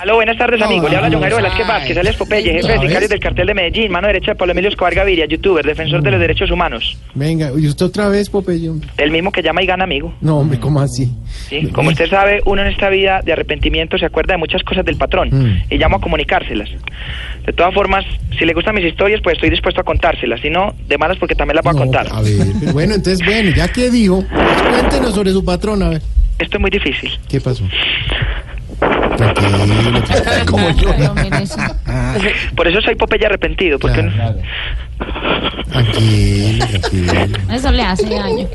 Aló, buenas tardes, amigo. Le habla John Jairo Velázquez Vázquez, alias Popeye, jefe de sicarios del cartel de Medellín, mano derecha de Pablo Emilio Escobar Gaviria, youtuber, defensor de los derechos humanos. Venga, ¿y usted otra vez, Popeye? El mismo que llama y gana, amigo. No, hombre, ¿cómo así? ¿sí? Como usted sabe, uno en esta vida de arrepentimiento se acuerda de muchas cosas del patrón Mm. y llamo a comunicárselas. De todas formas, si le gustan mis historias, pues estoy dispuesto a contárselas. Si no, de malas porque también las voy a No, contar. A ver, pero bueno, entonces, bueno, ya que dijo, pues cuéntenos sobre su patrón, a ver. Esto es muy difícil. ¿Qué pasó? Tranquilo, tranquilo. Como yo. Por eso soy Popeye arrepentido, porque Claro, Tranquilo, tranquilo. Eso le hace daño.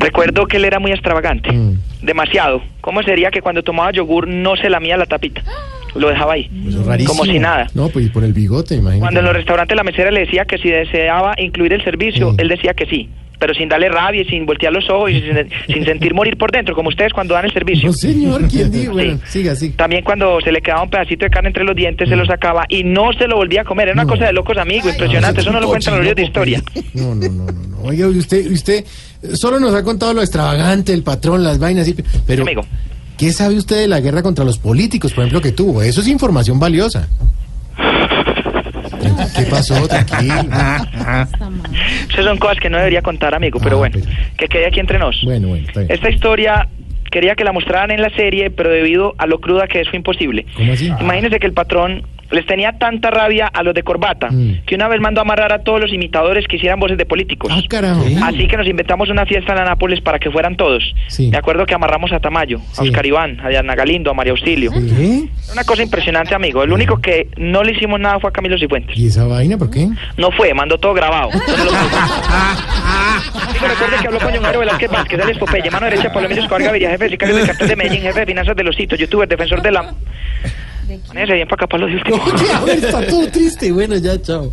recuerdo que él era muy extravagante. Mm. Demasiado. ¿Cómo sería que cuando tomaba yogur no se lamía la tapita? Lo dejaba ahí. Eso es rarísimo. Como si nada. No, pues por el bigote, imagínate. Cuando en los restaurantes la mesera le decía que si deseaba incluir el servicio, Sí. él decía que sí, pero sin darle rabia y sin voltear los ojos y sin, sin sentir morir por dentro, como ustedes cuando dan el servicio. No, señor, ¿quién dijo? Bueno, Sí. siga, siga. También cuando se le quedaba un pedacito de carne entre los dientes, se lo sacaba y no se lo volvía a comer. Era una No. cosa de locos amigos, impresionante. Eso no lo cuentan los libros de historia. No, no, no, no, no. Oiga, usted, usted solo nos ha contado lo extravagante, el patrón, las vainas, y- pero Amigo. ¿qué sabe usted de la guerra contra los políticos, por ejemplo, que tuvo? Eso es información valiosa. ¿Qué pasó? Tranquilo. Esas son cosas que no debería contar, amigo, pero Ah, bueno, pero- que quede aquí entre nos. Bueno, bueno, está bien. Esta historia quería que la mostraran en la serie, pero debido a lo cruda que es, fue imposible. ¿Cómo así? Imagínense que el patrón les tenía tanta rabia a los de corbata Mm. que una vez mandó a amarrar a todos los imitadores que hicieran voces de políticos. Ah, carajo. Así que nos inventamos una fiesta en la Nápoles para que fueran todos. Sí. Me acuerdo que amarramos a Tamayo, a. Oscar Iván, a Diana Galindo, a María Auxilio. Una cosa impresionante, amigo. El único que no le hicimos nada fue a Camilo Cifuentes. ¿Y esa vaina por qué? No fue, mandó todo grabado. Que habló con Velázquez Vázquez, Alex Popeye, mano derecha, Pablo Emilio Escobar Gaviria, jefe de sicarios del cartel de Medellín, jefe de finanzas de los hitos, youtuber, defensor de la... Manéjese bien para acá, de usted. Oye, a ver, está todo triste. Bueno, ya, chao.